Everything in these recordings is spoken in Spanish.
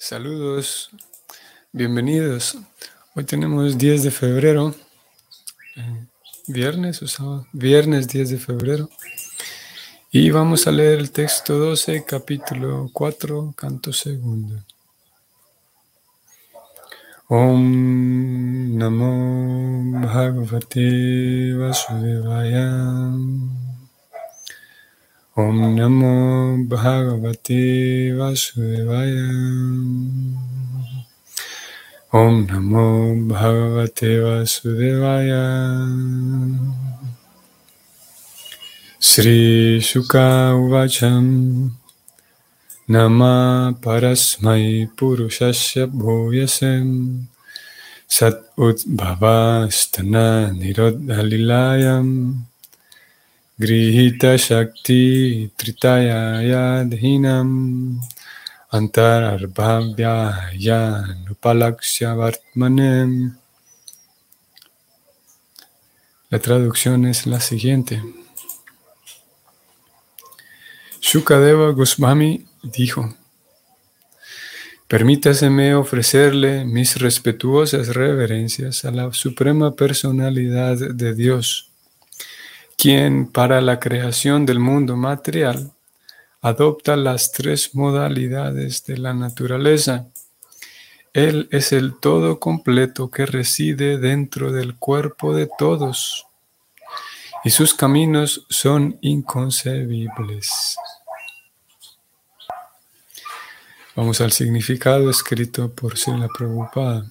Saludos, bienvenidos. Hoy tenemos 10 de febrero, eh, viernes o sábado, viernes 10 de febrero. Y vamos a leer el texto 12, capítulo 4, canto segundo. Om Namo Bhagavate Vasudevaya. Om Namo Bhagavate Vasudevaya. Om Namo Bhagavate Vasudevaya. Sri Shuka Uvacham Nama Parasmai Purushasya Bhuyasem Sat Utbhava Stana Nirodhalilayam Grihita Shakti Tritaya Yadhinam Antararbhavya Nupalaksya Vartmanem. La traducción es la siguiente. Shukadeva Goswami dijo, Permítaseme ofrecerle mis respetuosas reverencias a la Suprema Personalidad de Dios quien para la creación del mundo material adopta las tres modalidades de la naturaleza. Él es el todo completo que reside dentro del cuerpo de todos y sus caminos son inconcebibles. Vamos al significado escrito por Sila Prabhupada.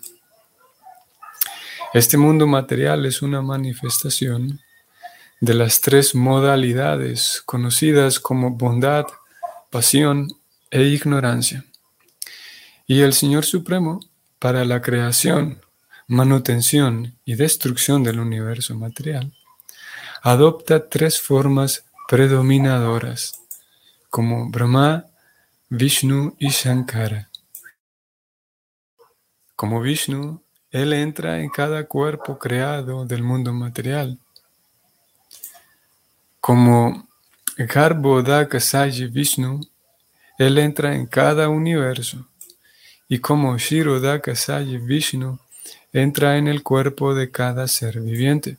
Este mundo material es una manifestación de las tres modalidades conocidas como bondad, pasión e ignorancia. Y el Señor Supremo, para la creación, manutención y destrucción del universo material, adopta tres formas predominadoras, como Brahma, Vishnu y Shankara. Como Vishnu, Él entra en cada cuerpo creado del mundo material como Garbhodakasayi Vishnu, él entra en cada universo. Y como Shirodakasayi Vishnu, entra en el cuerpo de cada ser viviente.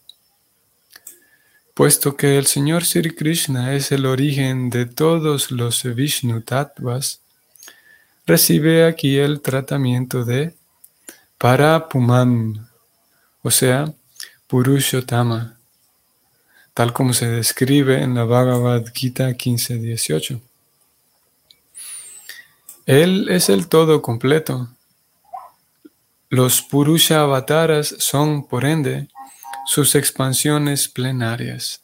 Puesto que el Señor Sri Krishna es el origen de todos los Vishnu Tattvas, recibe aquí el tratamiento de Parapumam, o sea, Purushottama tal como se describe en la Bhagavad Gita 15.18. Él es el todo completo. Los Purusha avataras son, por ende, sus expansiones plenarias.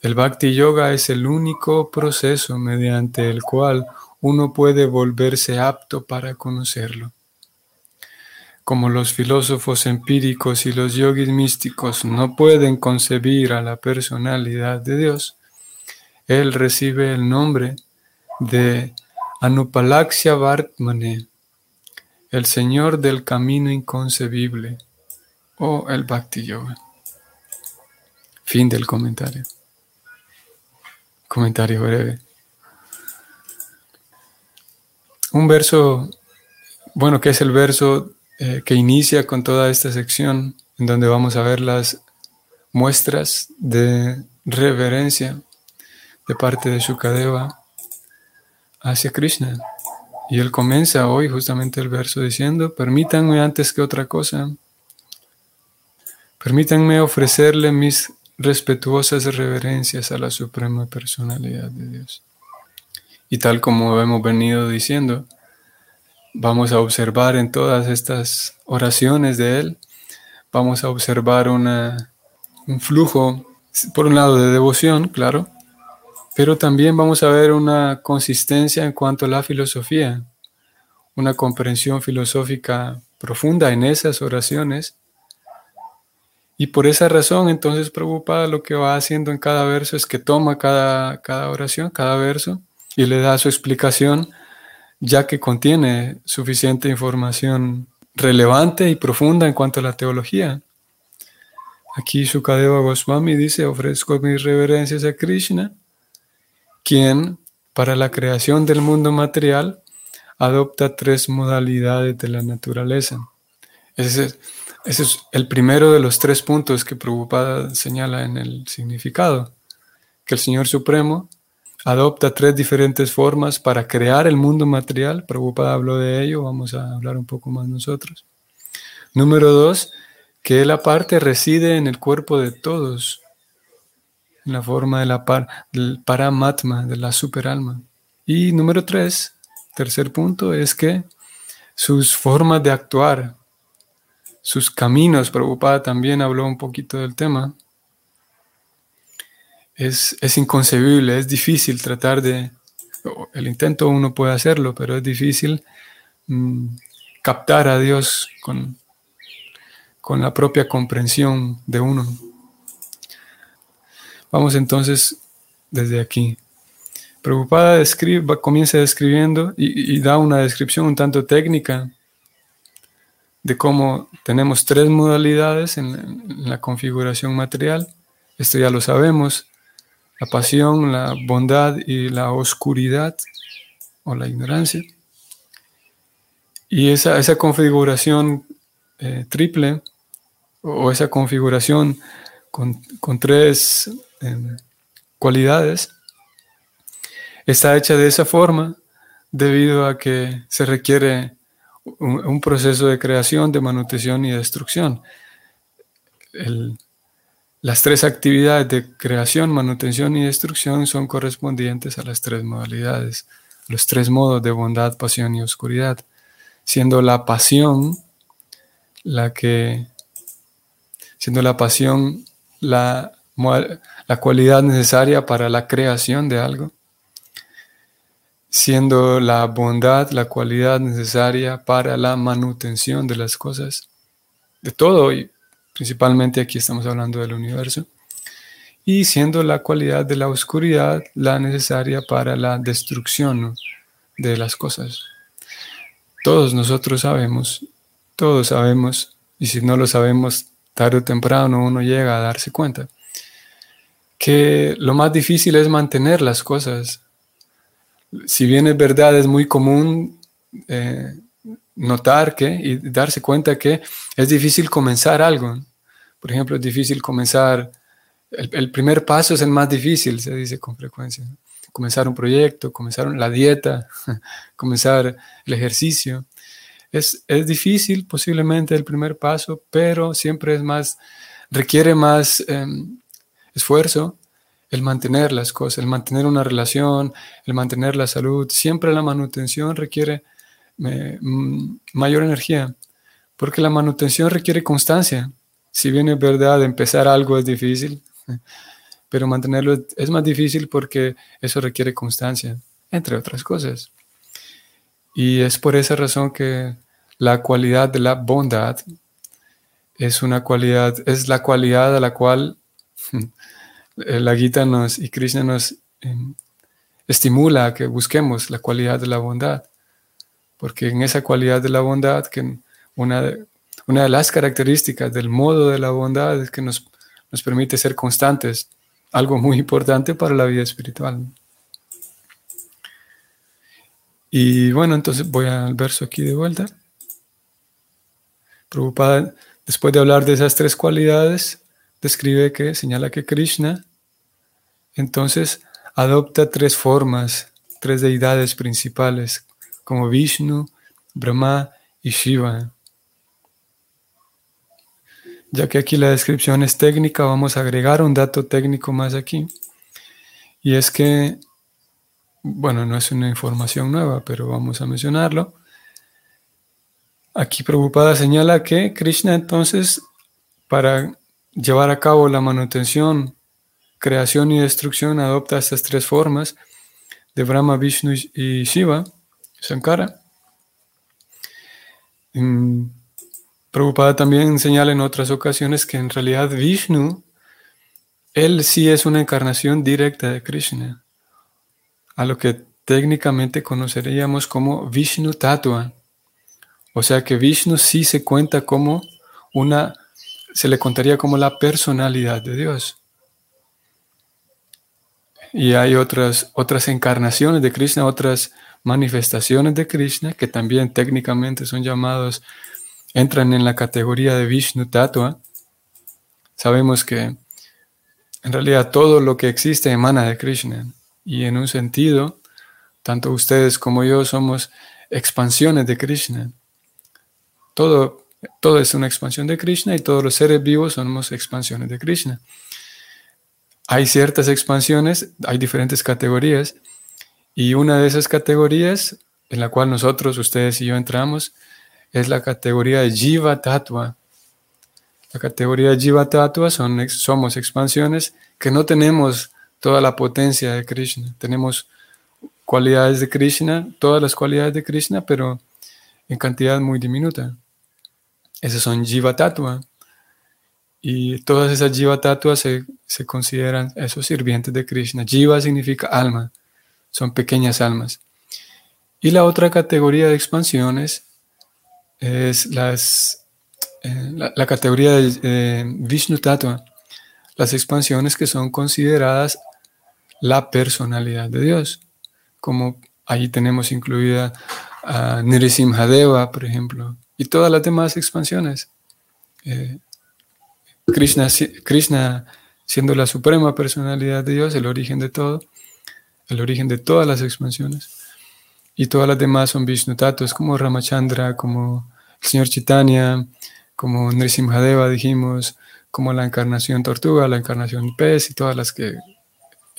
El Bhakti Yoga es el único proceso mediante el cual uno puede volverse apto para conocerlo como los filósofos empíricos y los yogis místicos no pueden concebir a la personalidad de Dios, él recibe el nombre de Anupalaksha Vartmane, el Señor del Camino Inconcebible, o el Bhakti Yoga. Fin del comentario. Comentario breve. Un verso, bueno, que es el verso eh, que inicia con toda esta sección en donde vamos a ver las muestras de reverencia de parte de Shukadeva hacia Krishna. Y él comienza hoy justamente el verso diciendo, permítanme antes que otra cosa, permítanme ofrecerle mis respetuosas reverencias a la Suprema Personalidad de Dios. Y tal como hemos venido diciendo, Vamos a observar en todas estas oraciones de Él, vamos a observar una, un flujo, por un lado, de devoción, claro, pero también vamos a ver una consistencia en cuanto a la filosofía, una comprensión filosófica profunda en esas oraciones. Y por esa razón, entonces, preocupada lo que va haciendo en cada verso es que toma cada, cada oración, cada verso, y le da su explicación ya que contiene suficiente información relevante y profunda en cuanto a la teología. Aquí Sukadeva Goswami dice, ofrezco mis reverencias a Krishna, quien para la creación del mundo material adopta tres modalidades de la naturaleza. Ese es, el primero de los tres puntos que Prabhupada señala en el significado, que el Señor Supremo adopta tres diferentes formas para crear el mundo material. Prabhupada habló de ello, vamos a hablar un poco más nosotros. Número dos, que Él aparte reside en el cuerpo de todos, en la forma de la par, del paramatma, de la superalma. Y número tres, tercer punto, es que sus formas de actuar, sus caminos, Prabhupada también habló un poquito del tema, es, es inconcebible, es difícil tratar de, el intento uno puede hacerlo, pero es difícil mm, captar a Dios con, con la propia comprensión de uno. Vamos entonces desde aquí. Preocupada describe, comienza describiendo y, da una descripción un tanto técnica de cómo tenemos tres modalidades en, la configuración material. Esto ya lo sabemos. La pasión, la bondad y la oscuridad o la ignorancia. Y esa, esa configuración eh, triple o esa configuración con, tres em, cualidades está hecha de esa forma debido a que se requiere un, proceso de creación, de manutención y destrucción. Las tres actividades de creación, manutención y destrucción son correspondientes a las tres modalidades, los tres modos de bondad, pasión y oscuridad, siendo la pasión la que siendo la pasión la, cualidad necesaria para la creación de algo, siendo la bondad la cualidad necesaria para la manutención de las cosas, de todo, y principalmente aquí estamos hablando del universo, y siendo la cualidad de la oscuridad la necesaria para la destrucción de las cosas. Todos nosotros sabemos, todos sabemos, y si no lo sabemos, tarde o temprano uno llega a darse cuenta que lo más difícil es mantener las cosas. Si bien es verdad, es muy común eh, notar que y darse cuenta que es difícil comenzar algo. Por ejemplo, es difícil comenzar, el, primer paso es el más difícil, se dice con frecuencia. Comenzar un proyecto, comenzar la dieta, comenzar el ejercicio. Es, difícil posiblemente el primer paso, pero siempre es más, requiere más em, esfuerzo el mantener las cosas, el mantener una relación, el mantener la salud. Siempre la manutención requiere mm, mayor energía, porque la manutención requiere constancia. Si bien es verdad, empezar algo es difícil, pero mantenerlo es más difícil porque eso requiere constancia, entre otras cosas. Y es por esa razón que la cualidad de la bondad es una cualidad, es la cualidad a la cual la Gita nos y Krishna nos em, estimula a que busquemos la cualidad de la bondad. Porque en esa cualidad de la bondad, que una de, las características del modo de la bondad es que nos, nos permite ser constantes, algo muy importante para la vida espiritual. Y bueno, entonces voy al verso aquí de vuelta. Prabhupada, después de hablar de esas tres cualidades, describe que, señala que Krishna entonces adopta tres formas, tres deidades principales, como Vishnu, Brahma y Shiva. Ya que aquí la descripción es técnica, vamos a agregar un dato técnico más aquí. Y es que, bueno, no es una información nueva, pero vamos a mencionarlo. Aquí Prabhupada señala que Krishna entonces, para llevar a cabo la manutención, creación y destrucción, adopta estas tres formas de Brahma, Vishnu y Shiva, Sankara. Mm, Prabhupada también señala en otras ocasiones que en realidad Vishnu, él sí es una encarnación directa de Krishna, a lo que técnicamente conoceríamos como Vishnu Tattva. O sea que Vishnu sí se cuenta como una, se le contaría como la personalidad de Dios. Y hay otras, otras encarnaciones de Krishna, otras manifestaciones de Krishna, que también técnicamente son llamados, entran en la categoría de Vishnu Tattva. Sabemos que en realidad todo lo que existe emana de Krishna y en un sentido, tanto ustedes como yo somos expansiones de Krishna. Todo, todo es una expansión de Krishna y todos los seres vivos somos expansiones de Krishna. Hay ciertas expansiones, hay diferentes categorías y una de esas categorías en la cual nosotros, ustedes y yo entramos, es la categoría de Jiva Tattva. La categoría de Jiva Tattva son, somos expansiones que no tenemos toda la potencia de Krishna. Tenemos cualidades de Krishna, todas las cualidades de Krishna, pero en cantidad muy diminuta. Esas son Jiva Tattva. Y todas esas Jiva Tattva se, se consideran esos sirvientes de Krishna. Jiva significa alma son pequeñas almas. Y la otra categoría de expansiones es las, eh, la, categoría de eh, Vishnu Tattva, las expansiones que son consideradas la personalidad de Dios, como ahí tenemos incluida a Nrisimhadeva, por ejemplo, y todas las demás expansiones. Eh, Krishna, Krishna siendo la suprema personalidad de Dios, el origen de todo, el origen de todas las expansiones. Y todas las demás son Vishnu Tatos, como Ramachandra, como el señor Chaitanya, como Nrisimhadeva, dijimos, como la encarnación tortuga, la encarnación pez y todas las que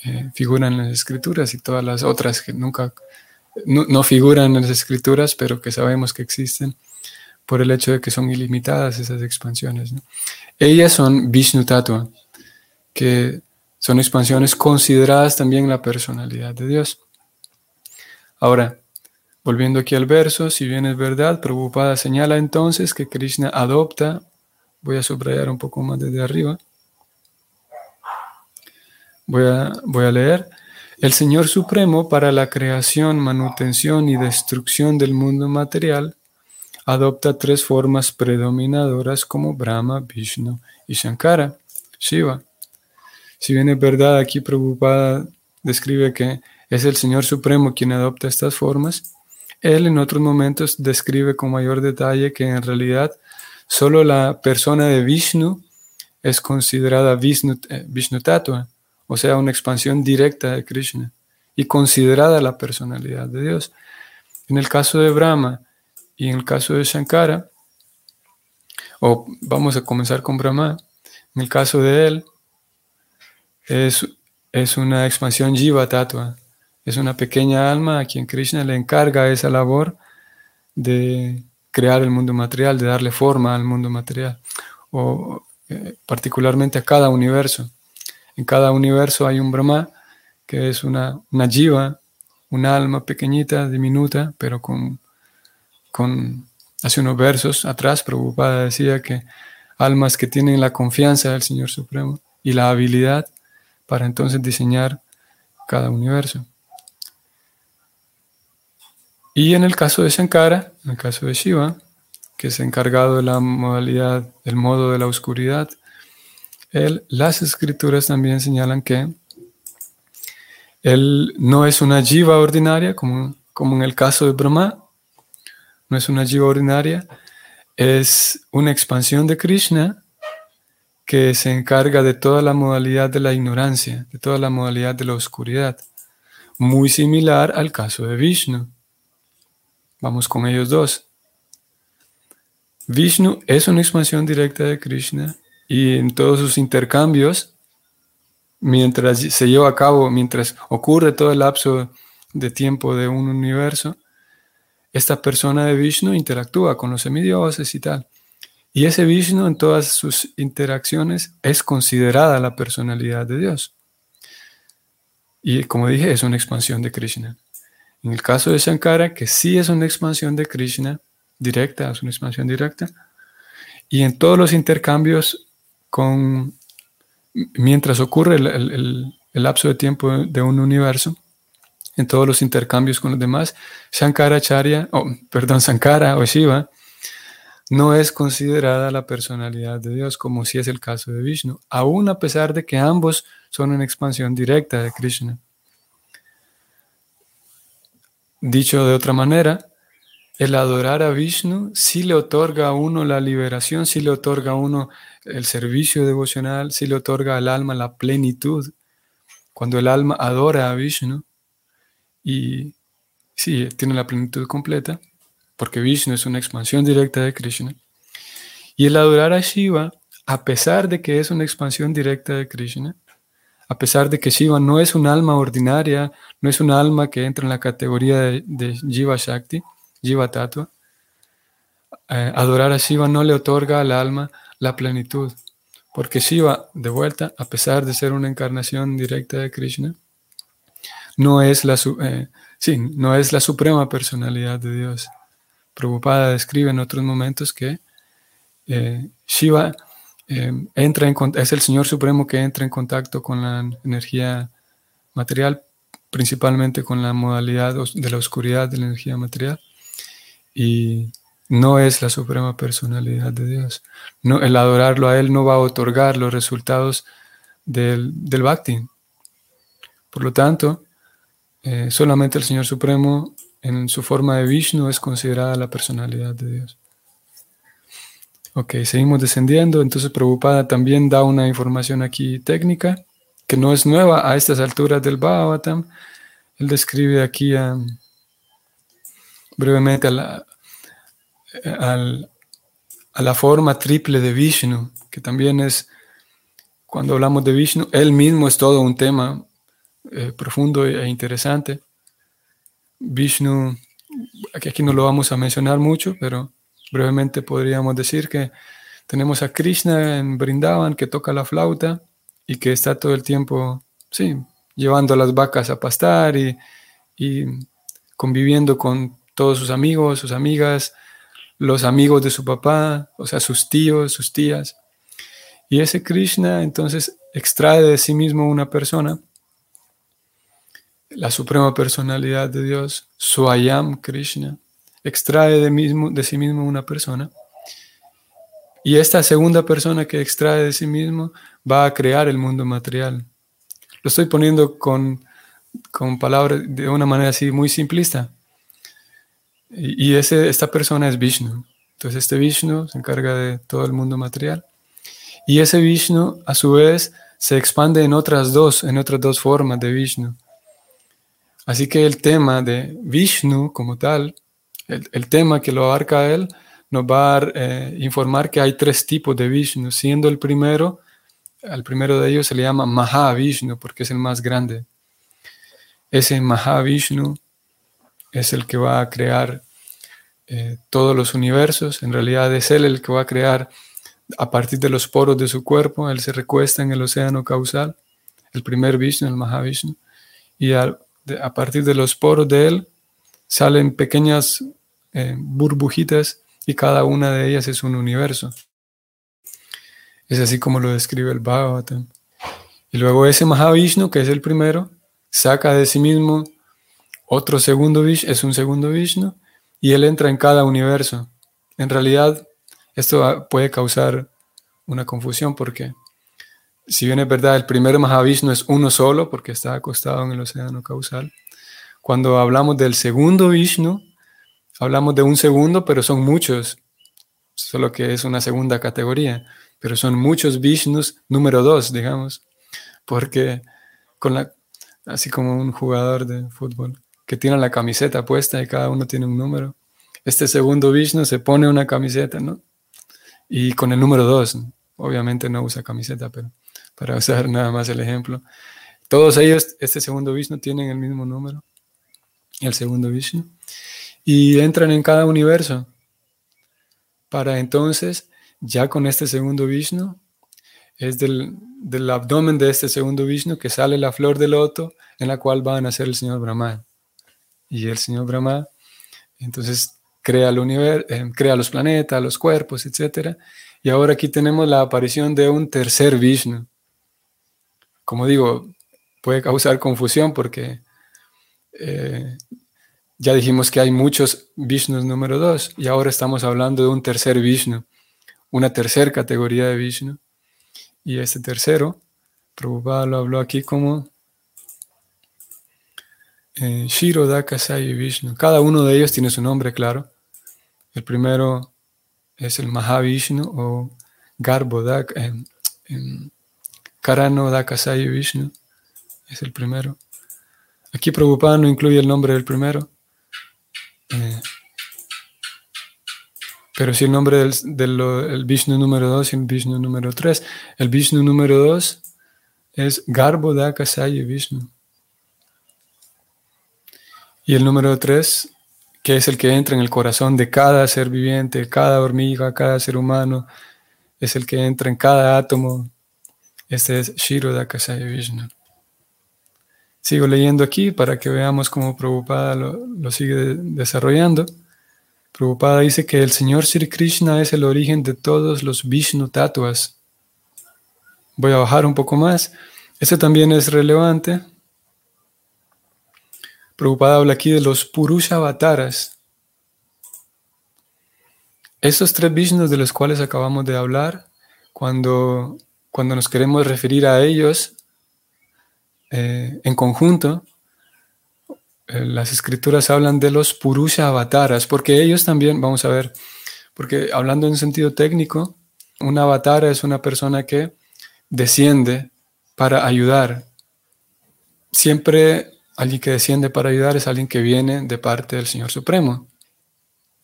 eh, figuran en las escrituras y todas las otras que nunca, no, figuran en las escrituras, pero que sabemos que existen por el hecho de que son ilimitadas esas expansiones. Ellas son Vishnu Tattva, que son expansiones consideradas también la personalidad de Dios. Ahora, volviendo aquí al verso, si bien es verdad, Prabhupada señala entonces que Krishna adopta, voy a subrayar un poco más desde arriba, voy a, voy a leer, el Señor Supremo para la creación, manutención y destrucción del mundo material adopta tres formas predominadoras como Brahma, Vishnu y Shankara, Shiva. Si bien es verdad, aquí preocupada describe que es el Señor Supremo quien adopta estas formas, él en otros momentos describe con mayor detalle que en realidad solo la persona de Vishnu es considerada Vishnu, eh, Vishnu Tattva, o sea, una expansión directa de Krishna y considerada la personalidad de Dios. En el caso de Brahma y en el caso de Shankara, o vamos a comenzar con Brahma, en el caso de él, es, es una expansión Jiva Tattva. Es una pequeña alma a quien Krishna le encarga esa labor de crear el mundo material, de darle forma al mundo material, o eh, particularmente a cada universo. En cada universo hay un Brahma, que es una, una Jiva, una alma pequeñita, diminuta, pero con, con, hace unos versos atrás, Prabhupada decía que almas que tienen la confianza del Señor Supremo y la habilidad para entonces diseñar cada universo. Y en el caso de Shankara, en el caso de Shiva, que es encargado de la modalidad, del modo de la oscuridad, él, las escrituras también señalan que él no es una jiva ordinaria, como, en el caso de Brahma, no es una jiva ordinaria, es una expansión de Krishna que se encarga de toda la modalidad de la ignorancia, de toda la modalidad de la oscuridad, muy similar al caso de Vishnu. Vamos con ellos dos. Vishnu es una expansión directa de Krishna y en todos sus intercambios, mientras se lleva a cabo, mientras ocurre todo el lapso de tiempo de un universo, esta persona de Vishnu interactúa con los semidioses y tal. Y ese Vishnu en todas sus interacciones es considerada la personalidad de Dios. Y como dije, es una expansión de Krishna. En el caso de Shankara, que sí es una expansión de Krishna, directa, es una expansión directa, y en todos los intercambios con, mientras ocurre el, lapso de tiempo de un universo, en todos los intercambios con los demás, Shankaracharya, oh, perdón, Sankara o Shiva, no es considerada la personalidad de Dios, como si es el caso de Vishnu, aun a pesar de que ambos son una expansión directa de Krishna. Dicho de otra manera, el adorar a Vishnu sí le otorga a uno la liberación, sí le otorga a uno el servicio devocional, sí le otorga al alma la plenitud. Cuando el alma adora a Vishnu y sí, tiene la plenitud completa, porque Vishnu es una expansión directa de Krishna. Y el adorar a Shiva, a pesar de que es una expansión directa de Krishna, a pesar de que Shiva no es un alma ordinaria, no es un alma que entra en la categoría de, Jiva Shakti, Jiva Tattva, eh, adorar a Shiva no le otorga al alma la plenitud, porque Shiva, de vuelta, a pesar de ser una encarnación directa de Krishna, no es la, eh, no es la suprema personalidad de Dios. Prabhupada describe en otros momentos que eh, Shiva eh, entra en, es el Señor Supremo que entra en contacto con la energía material, principalmente con la modalidad de la oscuridad de la energía material, y no es la suprema personalidad de Dios. No, el adorarlo a Él no va a otorgar los resultados del, del bhakti. Por lo tanto, eh, solamente el Señor Supremo en su forma de Vishnu es considerada la personalidad de Dios. Ok, seguimos descendiendo. Entonces, Prabhupada también da una información aquí técnica que no es nueva a estas alturas del Bhagavatam. Él describe aquí um, brevemente a la, a la forma triple de Vishnu, que también es, cuando hablamos de Vishnu, él mismo es todo un tema eh, profundo e interesante. Vishnu, aquí, no lo vamos a mencionar mucho, pero Brevemente podríamos decir que tenemos a Krishna en Brindavan que toca la flauta y que está todo el tiempo, sí, llevando a las vacas a pastar y, conviviendo con todos sus amigos, sus amigas, los amigos de su papá, o sea, sus tíos, sus tías. Y ese Krishna entonces extrae de sí mismo una persona, la suprema personalidad de Dios, Swayam Krishna, extrae de, mismo, de sí mismo una persona. Y esta segunda persona que extrae de sí mismo va a crear el mundo material. Lo estoy poniendo con, con palabras de una manera así muy simplista. Y, ese, esta persona es Vishnu. Entonces este Vishnu se encarga de todo el mundo material. Y ese Vishnu, a su vez, se expande en otras dos, en otras dos formas de Vishnu. Así que el tema de Vishnu como tal el, tema que lo abarca él nos va a eh, informar que hay tres tipos de Vishnu, siendo el primero, al primero de ellos se le llama Mahavishnu porque es el más grande. Ese Mahavishnu es el que va a crear eh, todos los universos, en realidad es él el que va a crear a partir de los poros de su cuerpo, él se recuesta en el océano causal, el primer Vishnu, el Mahavishnu, y a partir de los poros de él salen pequeñas eh, burbujitas y cada una de ellas es un universo. Es así como lo describe el Bhagavatam. Y luego ese Mahavishnu, que es el primero, saca de sí mismo otro segundo Vishnu, es un segundo Vishnu, y él entra en cada universo. En realidad, esto puede causar una confusión porque, si bien es verdad, el primer Mahavishnu es uno solo porque está acostado en el océano causal, cuando hablamos del segundo Vishnu, hablamos de un segundo, pero son muchos, solo que es una segunda categoría, pero son muchos Vishnus número dos, digamos, porque con la, así como un jugador de fútbol que tiene la camiseta puesta y cada uno tiene un número. Este segundo Vishnu se pone una camiseta, ¿no? Y con el número dos, obviamente no usa camiseta, pero para usar nada más el ejemplo. Todos ellos, este segundo Vishnu, tienen el mismo número el segundo Vishnu, y entran en cada universo para entonces, ya con este segundo Vishnu, es del, abdomen de este segundo Vishnu que sale la flor de loto en la cual va a nacer el señor Brahma. Y el señor Brahma, entonces, crea, el universo, eh, crea los planetas, los cuerpos, etc. Y ahora aquí tenemos la aparición de un tercer Vishnu. Como digo, puede causar confusión porque eh, ya dijimos que hay muchos Vishnus número dos y ahora estamos hablando de un tercer Vishnu, una tercera categoría de Vishnu. Y este tercero, Prabhupada lo habló aquí como eh, Shiro, Dakasai y Vishnu. Cada uno de ellos tiene su nombre, claro. El primero es el Mahavishnu o Garbo Dak, eh, Karano Dakasai Vishnu. Es el primero. Aquí Prabhupada no incluye el nombre del primero. Eh, pero sí el nombre del, Vishnu número 2 y el Vishnu número 3. El Vishnu número 2 es Garbo Dakasai Vishnu. Y el número 3, que es el que entra en el corazón de cada ser viviente, cada hormiga, cada ser humano, es el que entra en cada átomo. Este es Shiro Dakasaya Vishnu. Sigo leyendo aquí para que veamos cómo Prabhupada lo, sigue desarrollando. Prabhupada dice que el Señor Sri Krishna es el origen de todos los Vishnu tatuas. Voy a bajar un poco más. Este también es relevante. Prabhupada habla aquí de los Purusha Avataras. Estos tres Vishnus de los cuales acabamos de hablar, cuando, cuando nos queremos referir a ellos, eh, en conjunto, eh, las escrituras hablan de los Purusha avataras, porque ellos también, vamos a ver, porque hablando en sentido técnico, un avatar es una persona que desciende para ayudar. Siempre alguien que desciende para ayudar es alguien que viene de parte del Señor Supremo.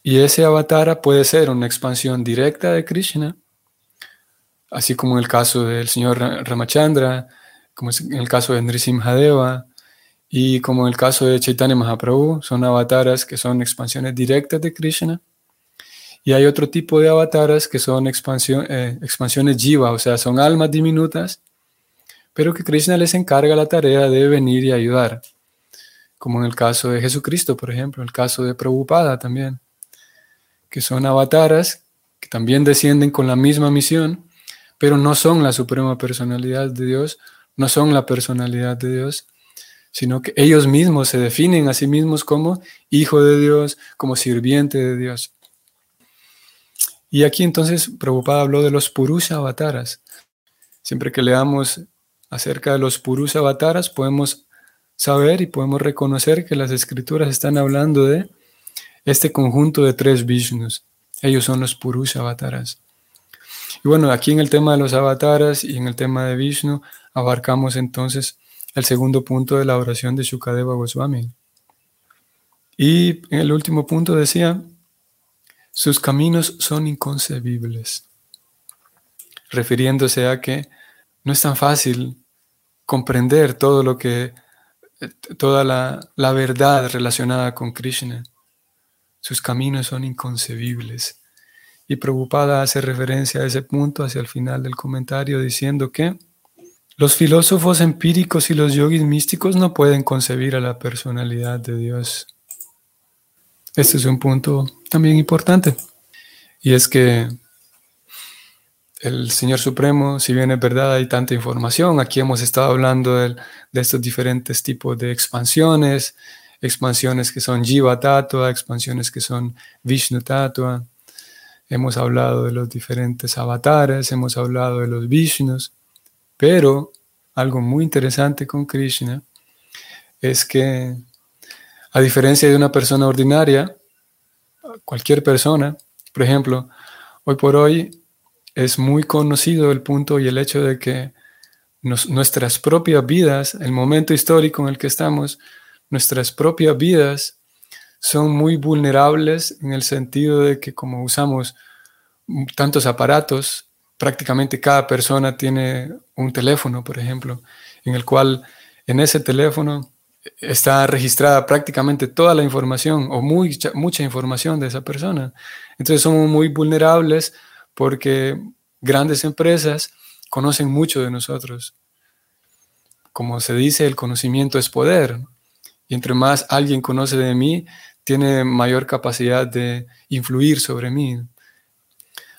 Y ese avatar puede ser una expansión directa de Krishna, así como en el caso del Señor Ramachandra, como en el caso de Nrisimhadeva y como en el caso de Chaitanya Mahaprabhu, son avataras que son expansiones directas de Krishna. Y hay otro tipo de avataras que son eh, expansiones jiva, o sea, son almas diminutas, pero que Krishna les encarga la tarea de venir y ayudar. Como en el caso de Jesucristo, por ejemplo, el caso de Prabhupada también, que son avataras que también descienden con la misma misión, pero no son la suprema personalidad de Dios, no son la personalidad de Dios, sino que ellos mismos se definen a sí mismos como hijo de Dios, como sirviente de Dios. Y aquí entonces Prabhupada habló de los Purusha avataras. Siempre que leamos acerca de los Purusha avataras, podemos saber y podemos reconocer que las escrituras están hablando de este conjunto de tres Vishnus. Ellos son los Purusha avataras. Y bueno, aquí en el tema de los avataras y en el tema de Vishnu, abarcamos entonces el segundo punto de la oración de Shukadeva Goswami. Y en el último punto decía, sus caminos son inconcebibles, refiriéndose a que no es tan fácil comprender todo lo que, toda la, la verdad relacionada con Krishna. Sus caminos son inconcebibles. Y Prabhupada hace referencia a ese punto hacia el final del comentario diciendo que los filósofos empíricos y los yogis místicos no pueden concebir a la personalidad de Dios. Este es un punto también importante. Y es que el Señor Supremo, si bien es verdad, hay tanta información, aquí hemos estado hablando de, estos diferentes tipos de expansiones, expansiones que son Jiva Tatua, expansiones que son Vishnu Tatua, hemos hablado de los diferentes avatares, hemos hablado de los Vishnus, pero algo muy interesante con Krishna es que, a diferencia de una persona ordinaria, cualquier persona, por ejemplo, hoy por hoy es muy conocido el punto y el hecho de que nuestras propias vidas, el momento histórico en el que estamos, nuestras propias vidas son muy vulnerables en el sentido de que como usamos tantos aparatos, prácticamente cada persona tiene un teléfono, por ejemplo, en el cual en ese teléfono está registrada prácticamente toda la información o mucha, mucha información de esa persona. Entonces somos muy vulnerables porque grandes empresas conocen mucho de nosotros. Como se dice, el conocimiento es poder. Y entre más alguien conoce de mí, tiene mayor capacidad de influir sobre mí.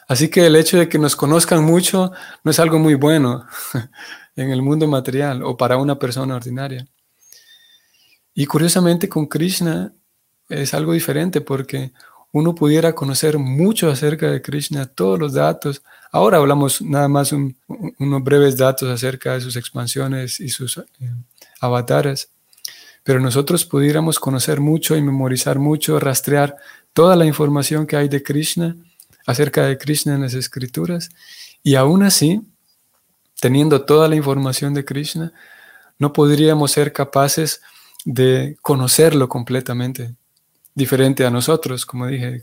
Así que el hecho de que nos conozcan mucho no es algo muy bueno en el mundo material o para una persona ordinaria. Y curiosamente con Krishna es algo diferente porque uno pudiera conocer mucho acerca de Krishna, todos los datos. Ahora hablamos nada más unos breves datos acerca de sus expansiones y sus eh, avatares. Pero nosotros pudiéramos conocer mucho y memorizar mucho, rastrear toda la información que hay de Krishna, acerca de Krishna en las escrituras, y aún así, teniendo toda la información de Krishna, no podríamos ser capaces de conocerlo completamente, diferente a nosotros, como dije.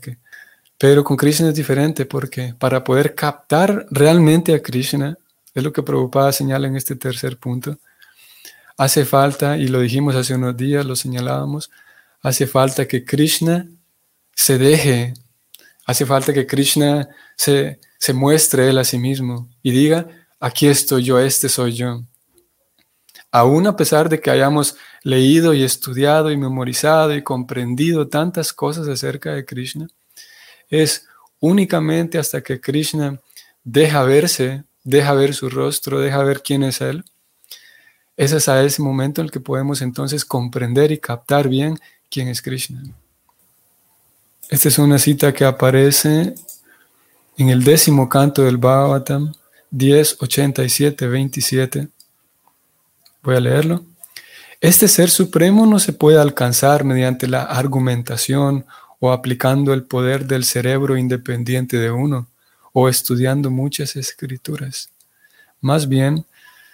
Pero con Krishna es diferente porque para poder captar realmente a Krishna, es lo que Prabhupada señala en este tercer punto, hace falta, y lo dijimos hace unos días, lo señalábamos, hace falta que Krishna se deje, hace falta que Krishna se, se muestre él a sí mismo y diga, aquí estoy yo, este soy yo. Aún a pesar de que hayamos leído y estudiado y memorizado y comprendido tantas cosas acerca de Krishna, es únicamente hasta que Krishna deja verse, deja ver su rostro, deja ver quién es Él. Es a ese momento en el que podemos entonces comprender y captar bien quién es Krishna. Esta es una cita que aparece en el décimo canto del Bhagavatam, 10, 87, 27. Voy a leerlo. Este ser supremo no se puede alcanzar mediante la argumentación o aplicando el poder del cerebro independiente de uno o estudiando muchas escrituras. Más bien,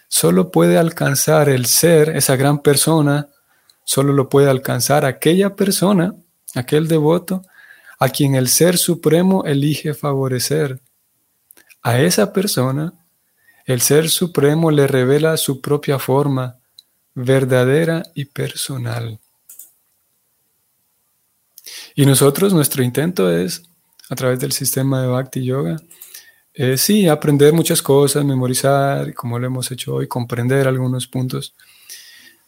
solo puede alcanzar el ser, esa gran persona, solo lo puede alcanzar aquella persona, aquel devoto, a quien el Ser Supremo elige favorecer. A esa persona, el Ser Supremo le revela su propia forma, verdadera y personal. Y nosotros, nuestro intento es, a través del sistema de Bhakti Yoga, eh, sí, aprender muchas cosas, memorizar, como lo hemos hecho hoy, comprender algunos puntos,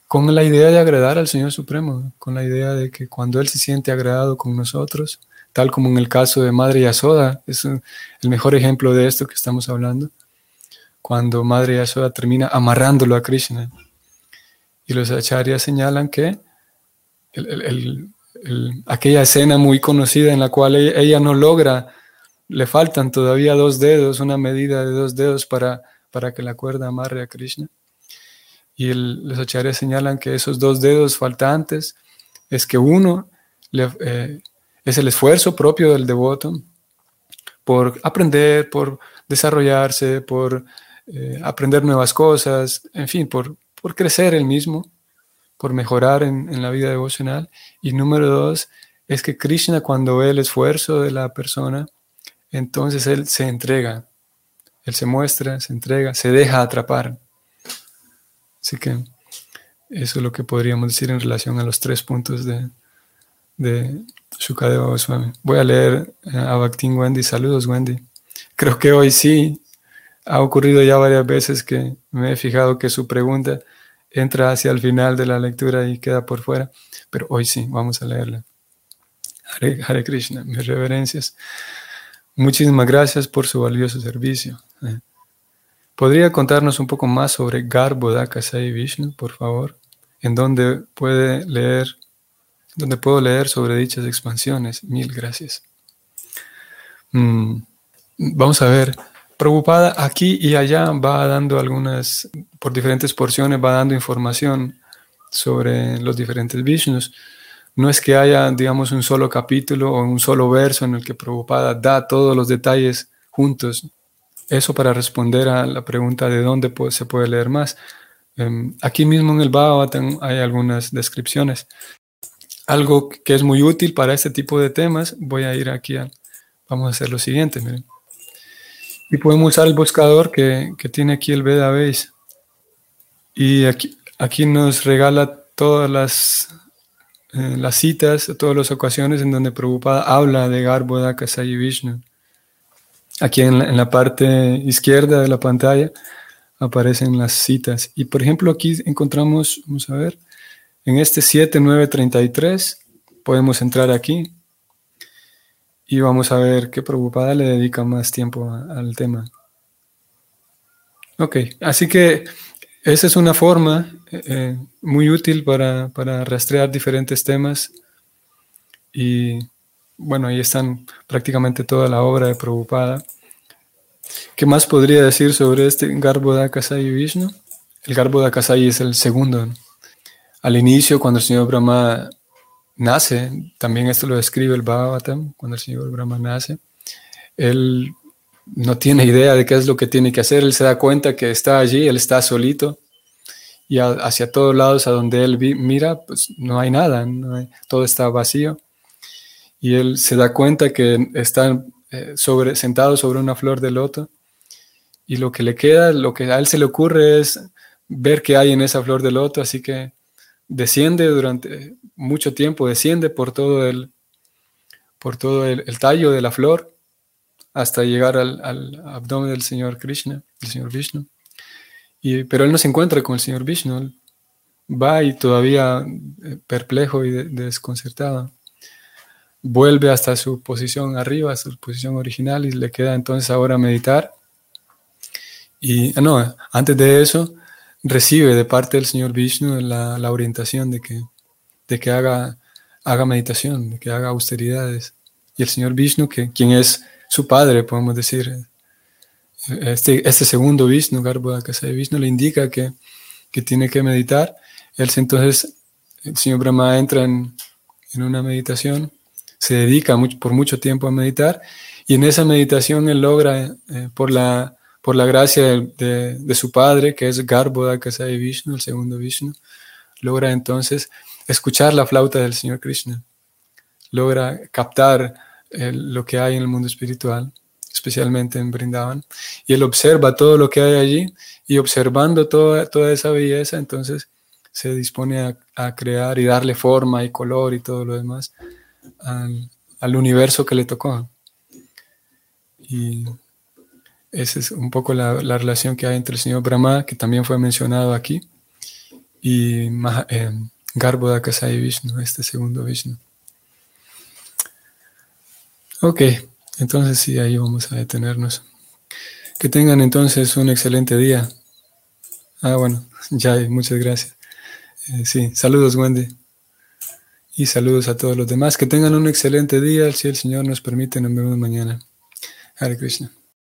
con la idea de agradar al Señor Supremo, con la idea de que cuando Él se siente agradado con nosotros, tal como en el caso de Madre Yasoda, es el mejor ejemplo de esto que estamos hablando, cuando Madre Yasoda termina amarrándolo a Krishna. Y los acharyas señalan que aquella escena muy conocida en la cual ella, no logra, le faltan todavía dos dedos, una medida de dos dedos para, para que la cuerda amarre a Krishna. Y los acharyas señalan que esos dos dedos faltantes es que uno eh, es el esfuerzo propio del devoto por aprender, por desarrollarse, por eh, aprender nuevas cosas, en fin, por, por crecer el mismo, por mejorar en, en, la vida devocional. Y número dos, es que Krishna cuando ve el esfuerzo de la persona, entonces él se entrega, él se muestra, se entrega, se deja atrapar. Así que eso es lo que podríamos decir en relación a los tres puntos de, de Shukadeva Goswami. Voy a leer a Bhaktin Wendy. Saludos, Wendy. Creo que hoy sí ha ocurrido ya varias veces que me he fijado que su pregunta entra hacia el final de la lectura y queda por fuera, pero hoy sí, vamos a leerla. Hare, Krishna, mis reverencias. Muchísimas gracias por su valioso servicio. Eh, ¿Podría contarnos un poco más sobre Garbhodaka Sai Vishnu, por favor? ¿En dónde puede leer donde puedo leer sobre dichas expansiones. Mil gracias. Mm, vamos a ver. Preocupada aquí y allá va dando algunas, por diferentes porciones, va dando información sobre los diferentes Vishnus. No es que haya, digamos, un solo capítulo o un solo verso en el que Prabhupada da todos los detalles juntos. Eso para responder a la pregunta de dónde se puede leer más. Em, aquí mismo en el Bhagavatam hay algunas descripciones algo que es muy útil para este tipo de temas, voy a ir aquí a, vamos a hacer lo siguiente, miren. Y podemos usar el buscador que, tiene aquí el Veda. Y aquí, aquí nos regala todas las, eh, las citas, todas las ocasiones en donde Prabhupada habla de Garbhoda Sayi Vishnu. Aquí en la, en la parte izquierda de la pantalla aparecen las citas. Y por ejemplo aquí encontramos, vamos a ver, en este 7933 podemos entrar aquí y vamos a ver qué preocupada le dedica más tiempo al tema. Ok, así que esa es una forma eh, muy útil para, rastrear diferentes temas y bueno, ahí están prácticamente toda la obra de Prabhupada. ¿Qué más podría decir sobre este Garbo Kasai Vishnu? El Garbo Kasai es el segundo. al inicio, cuando el señor Brahma nace, también esto lo describe el Bhagavatam, cuando el señor Brahma nace, él no tiene idea de qué es lo que tiene que hacer, él se da cuenta que está allí, él está solito, y hacia todos lados a donde él mira, pues no hay nada, todo está vacío. Y él se da cuenta que está eh, sobre, sentado sobre una flor de loto y lo que le queda, lo que a él se le ocurre es ver qué hay en esa flor de loto, así que desciende durante mucho tiempo, desciende por todo el, por todo el, tallo de la flor hasta llegar al, abdomen del Señor Krishna, del Señor Vishnu pero él no se encuentra con el señor Vishnu. va y todavía eh, perplejo y desconcertado. Vuelve hasta su posición arriba, su posición original, y le queda entonces ahora meditar. Y ah, no, antes de eso, recibe de parte del señor Vishnu la, la orientación de que, de que haga, haga meditación, de que haga austeridades. Y el señor Vishnu, que, quien es su padre, podemos decir, este, este segundo Vishnu, Garbhoda de Vishnu, le indica que, que, tiene que meditar. Él entonces, el señor Brahma entra en, en una meditación, se dedica por mucho tiempo a meditar y en esa meditación él logra, eh, por, la, por la gracia de, de, su padre, que es Garbhoda de Vishnu, el segundo Vishnu, logra entonces escuchar la flauta del Señor Krishna, logra captar lo que hay en el mundo espiritual especialmente en Brindavan, y él observa todo lo que hay allí y observando toda, toda esa belleza, entonces se dispone a, crear y darle forma y color y todo lo demás al, universo que le tocó. Y esa es un poco la, relación que hay entre el señor Brahma, que también fue mencionado aquí, y eh, Vishnu, este segundo Vishnu. Ok. Entonces sí, ahí vamos a detenernos. Que tengan entonces un excelente día. Ah, bueno, ya, muchas gracias. Eh, sí, saludos Wendy. Y saludos a todos los demás. Que tengan un excelente día. Si el Señor nos permite, nos vemos mañana. Hare Krishna.